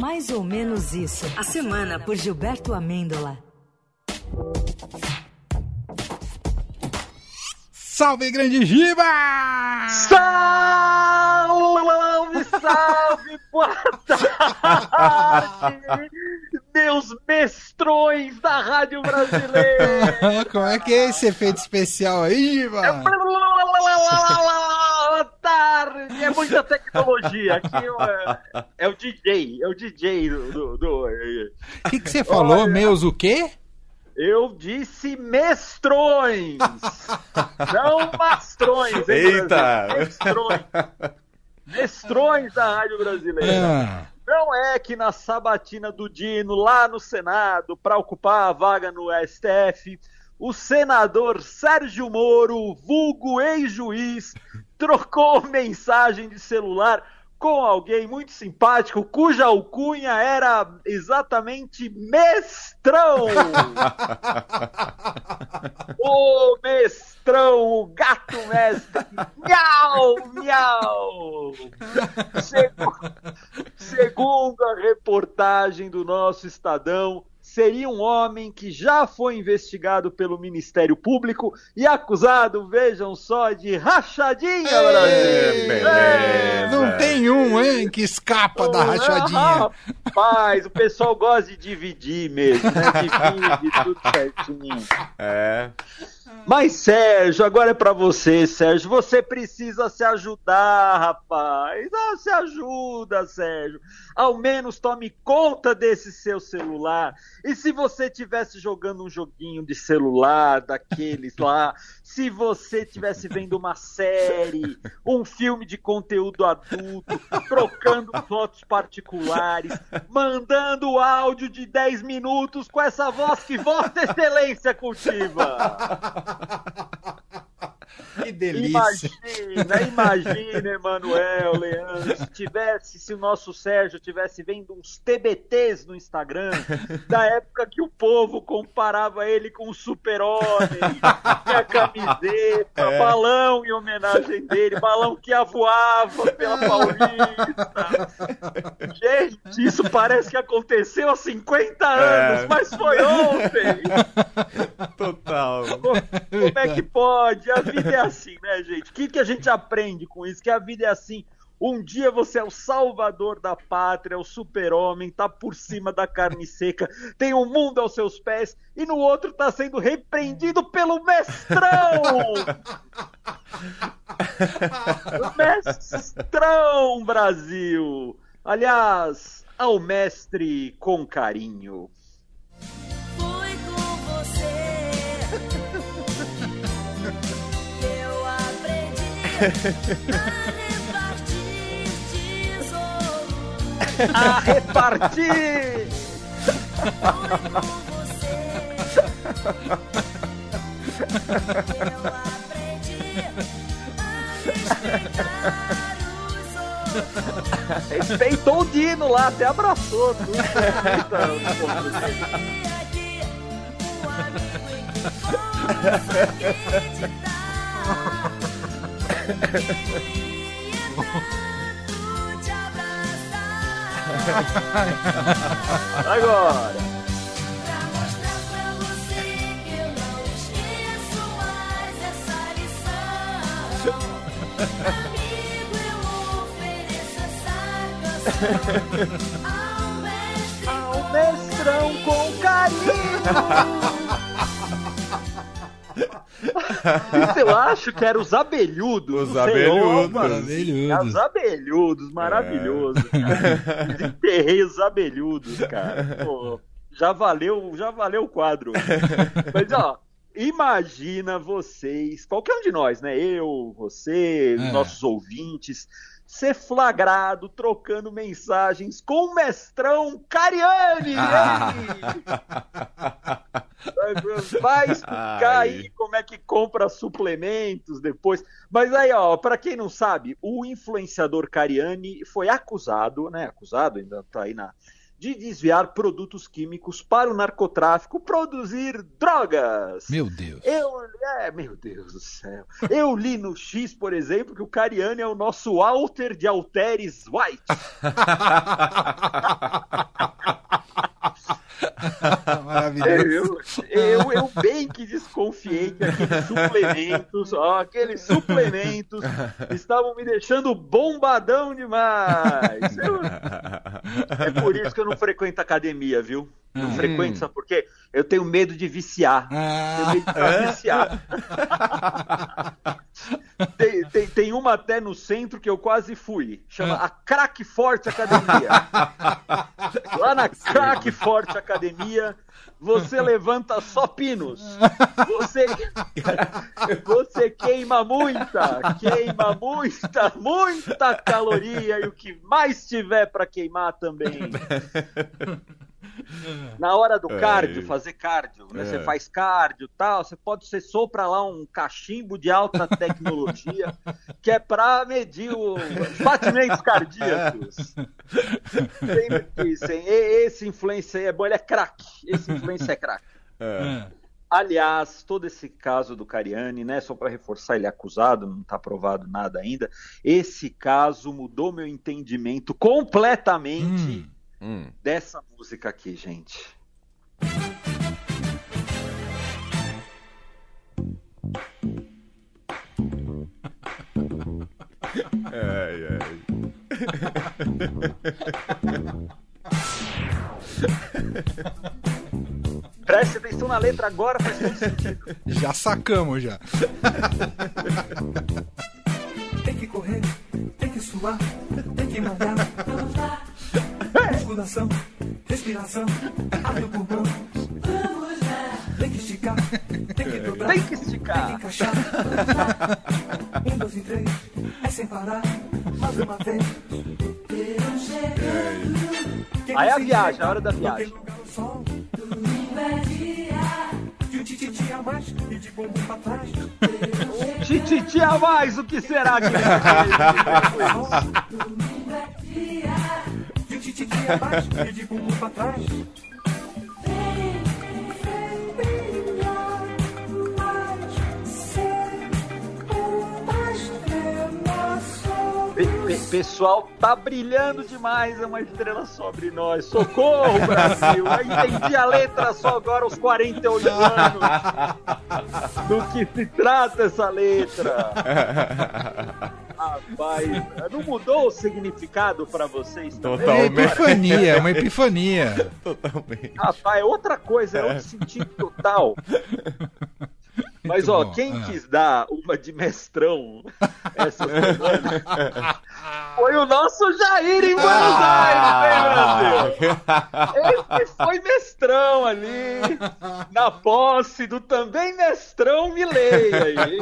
Mais ou menos isso. A semana por Gilberto Amêndola. Salve, grande Giba! Salve, salve, boa tarde, meus mestrões da Rádio Brasileira. Como é que é esse efeito especial aí, Giba? É muita tecnologia. Aqui é, é o DJ, é o DJ do... do, do... O que, que você falou? Olha... Meus o quê? Eu disse mestrões, não mastrões. Eita! Mestrões. mestrões da Rádio Brasileira. Ah. Não é que na sabatina do Dino, lá no Senado, para ocupar a vaga no STF, o senador Sérgio Moro, vulgo ex-juiz, trocou mensagem de celular com alguém muito simpático, cuja alcunha era exatamente Mestrão! o Mestrão, o gato mestre! Miau, miau! Segundo, a reportagem do nosso Estadão, seria um homem que já foi investigado pelo Ministério Público e acusado, vejam só, de rachadinha, Brasil! É, não tem um, hein, que escapa da rachadinha. Rapaz, o pessoal gosta de dividir mesmo, né? Divide tudo certinho. É. Mas, Sérgio, agora é para você, Sérgio. Você precisa se ajudar, rapaz. Ah, se ajuda, Sérgio. Ao menos tome conta desse seu celular. E se você tivesse jogando um joguinho de celular daqueles lá, se você tivesse vendo uma série, um filme de conteúdo adulto, trocando fotos particulares, mandando áudio de 10 minutos com essa voz que Vossa Excelência cultiva. Que delícia. Imagina, imagina, Emanuel, Leandro, se tivesse, se o nosso Sérgio tivesse vendo uns TBTs no Instagram, da época que o povo comparava ele com o super-homem, a camiseta, é. balão em homenagem dele, balão que avoava pela Paulista. Gente, isso parece que aconteceu há 50 anos, é. mas foi ontem. Total. Como é que pode? A vida é assim, né, gente? O que, que a gente aprende com isso? Que a vida é assim. Um dia você é o salvador da pátria, o super-homem, tá por cima da carne seca, tem o mundo aos seus pés, e no outro tá sendo repreendido pelo mestrão! mestrão, Brasil! Aliás, ao mestre com carinho. A repartir! Respeitou o Dino lá, até abraçou. Tudo. Agora. Ao mestrão com carinho. Isso eu acho que era os abelhudos. Os abelhudos. abelhudos. Os abelhudos, maravilhoso. É. Desenterrei os abelhudos, cara. Pô, já valeu, já valeu o quadro. Mas ó, imagina vocês, qualquer um de nós, né? Eu, você, é. nossos ouvintes, ser flagrado trocando mensagens com o mestrão Cariani! Ah. Vai explicar aí como é que compra suplementos depois. Mas aí, ó, para quem não sabe, o influenciador Cariani foi acusado, né? Acusado, ainda tá aí na, de desviar produtos químicos para o narcotráfico produzir drogas. Meu Deus. Eu, é, meu Deus do céu. Eu li no X, por exemplo, que o Cariani é o nosso alter de Alteres White. Maravilhoso. Eu, eu, eu, bem que desconfiei que aqueles suplementos, ó, aqueles suplementos estavam me deixando bombadão demais. Eu, é por isso que eu não frequento academia, viu? Não Hum. frequento, sabe por quê? Eu tenho medo de viciar. Eu Ah, tenho medo de viciado. Tem, tem, tem uma até no centro que eu quase fui. Chama a Crack Forte Academia. Lá na Crack Forte Academia, você levanta só pinos. Você, você queima muita, queima muita, muita caloria e o que mais tiver para queimar também. Na hora do cardio, Ai. fazer cardio, né? É. Você faz cardio e tal, você pode ser sopra lá um cachimbo de alta tecnologia que é para medir os batimentos cardíacos. Sempre Esse influencer aí é bom, ele é craque. Esse influencer é craque. É. Aliás, todo esse caso do Cariani, né, só para reforçar, ele é acusado, não está provado nada ainda. Esse caso mudou meu entendimento completamente hum. Hum. dessa música aqui, gente. Ai, ai. Preste atenção na letra agora, faz todo sentido. Já sacamos já. Tem que correr, tem que suar, tem que malhar. Musculação, respiração, ar no pulmão. Tem que esticar, tem que dobrar, Tem que tem que esticar. encaixar. Um, dois e três, é sem parar, mais uma vez. Aí a conseguir viagem, a hora da viagem. De bumbum pra trás. Tititi a mais, o que será que De um tititi a mais de bumbum pra trás. Pessoal, tá brilhando demais, é uma estrela sobre nós. Socorro, Brasil! Eu entendi a letra só agora aos 48 anos. Do que se trata essa letra? Rapaz, não mudou o significado pra vocês também? É uma Totalmente. epifania, é uma epifania. Totalmente. Rapaz, é outra coisa, é outro sentido total. Mas, ó, bom, quem ah. quis dar uma de mestrão essa semana foi o nosso Jair em Buenos Ah. Aires, Brasil? Esse foi mestrão ali, na posse do também mestrão Milei aí.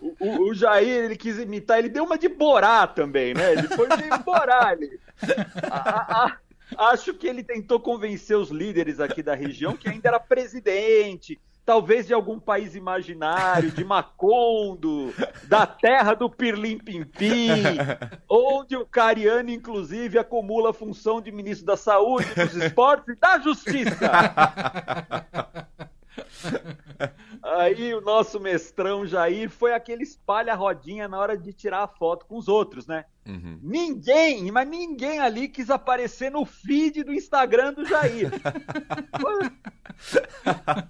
O, o- o Jair, ele quis imitar, ele deu uma de Borá também, né? Ele foi meio Borá ali. A- a- a- acho que ele tentou convencer os líderes aqui da região que ainda era presidente, talvez de algum país imaginário, de Macondo, da terra do Pirlim Pimpim, onde o Cariani, inclusive, acumula a função de ministro da Saúde, dos Esportes e da Justiça. Aí o nosso mestrão Jair foi aquele espalha rodinha na hora de tirar a foto com os outros, né? Uhum. Ninguém, mas ninguém ali quis aparecer no feed do Instagram do Jair.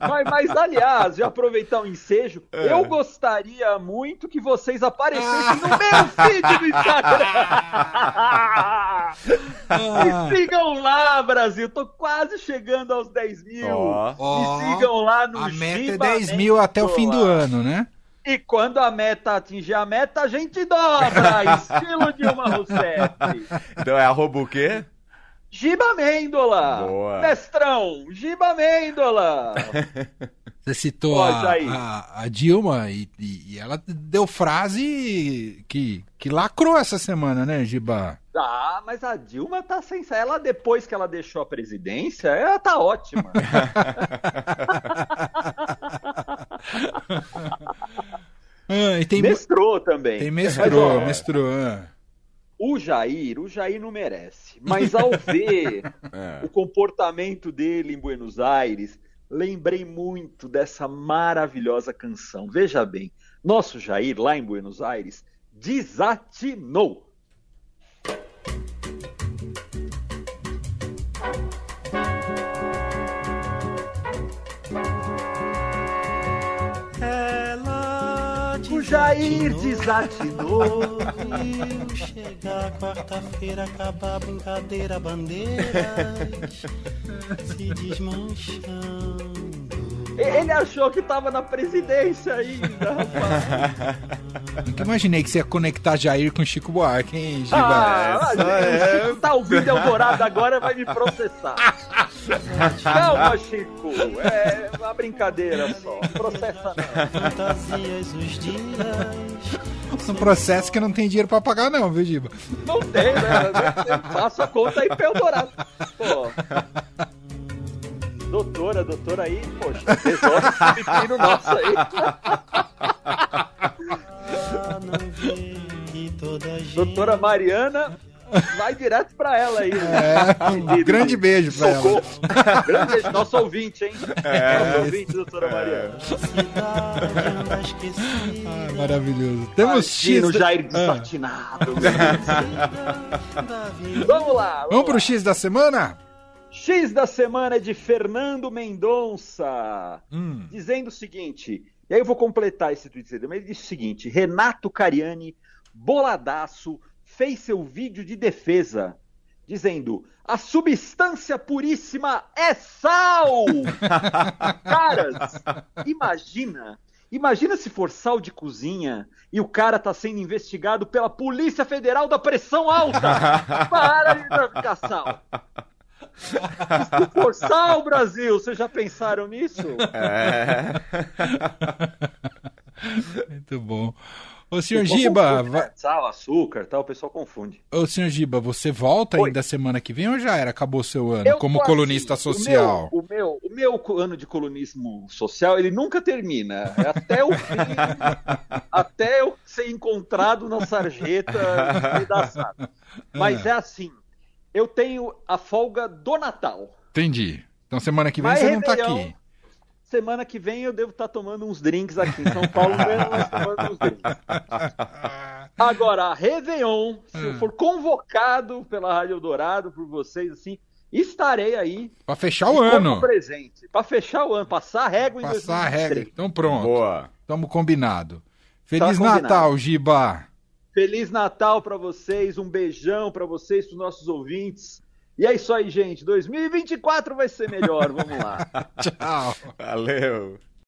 mas, mas, aliás, de aproveitar o ensejo, eu gostaria muito que vocês aparecessem no meu feed do Instagram. Me sigam lá, Brasil. Tô quase chegando aos 10 mil. Ó, Me sigam lá no A meta é Giba 10 mil até o fim do ano, né? E quando a meta atingir a meta, a gente dobra, estilo Dilma Rousseff. Então é arroba o quê? Giba Mendola. Boa. Mestrão, Giba Mendola. Você citou a, a- a Dilma e, e- ela deu frase que, que lacrou essa semana, né, Giba? Ah, mas a Dilma tá sem ela depois que ela deixou a presidência, ela tá ótima. Ah, e tem, Mestrou também. tem mestrou, ó, mestrou. ah. O Jair, o Jair não merece. Mas ao ver É. o comportamento dele em Buenos Aires, lembrei muito dessa maravilhosa canção. Veja bem, nosso Jair lá em Buenos Aires desatinou. Jair desatinou. Chegar quarta-feira, acabar brincadeira, bandeiras se desmanchando. Ele achou que tava na presidência ainda, rapaz. Nunca imaginei que você ia conectar Jair com Chico Buarque, hein, Giba? Ah, é- o Chico tá ouvindo Eldorado agora vai me processar. Calma, Chico. É uma brincadeira só. Processa não. Fantasias os dias. Um processo que não tem dinheiro pra pagar, não, viu, Giba? Não tem, né? Faça a conta aí pra Eldorado. Pô. Doutora, doutora aí, poxa, resolve esse pepino nosso aí. Doutora Mariana, vai direto pra ela aí. É, um grande beijo pra ela. Socorro. Grande beijo, nosso ouvinte, hein? nosso ouvinte, doutora Mariana. anda esquecida. Ah, maravilhoso. Temos X. Da- Jair Ah, Deus. da vida. Vamos lá. Vamos pro X da semana? X da semana é de Fernando Mendonça, Hum. dizendo o seguinte. E aí eu vou completar esse tweet dele, mas ele disse o seguinte: Renato Cariani, boladaço, fez seu vídeo de defesa, dizendo: a substância puríssima é sal! Caras, imagina. Imagina se for sal de cozinha e o cara tá sendo investigado pela Polícia Federal da Pressão Alta. Para de traficar sal. Se for sal, Brasil, vocês já pensaram nisso? É. Muito bom. Ô, senhor O Giba, né? Sal, açúcar, tal, o pessoal confunde. ô, senhor Giba, você volta Oi. ainda semana que vem ou já era? Acabou seu ano Eu como colunista assim, social? O meu, o, meu, o meu ano de colunismo social, ele nunca termina. É até o fim, até eu ser encontrado na sarjeta. Mas é assim, eu tenho a folga do Natal. Entendi. Então semana que vem Mas você não tá Réveillon, aqui. Semana que vem eu devo estar tomando uns drinks aqui em São Paulo mesmo, mas tomando uns drinks. Agora, Réveillon, se eu Hum. for convocado pela Rádio Dourado por vocês, assim, estarei aí Pra fechar o ano. presente. Pra fechar o ano, passar a régua em Passar a 2023. regra. Então pronto. Boa. Tamo combinado. Feliz combinado. Natal, Giba. Feliz Natal pra vocês, um beijão pra vocês, pros nossos ouvintes. E é isso aí, gente. 2024 vai ser melhor, vamos lá. Tchau. Valeu.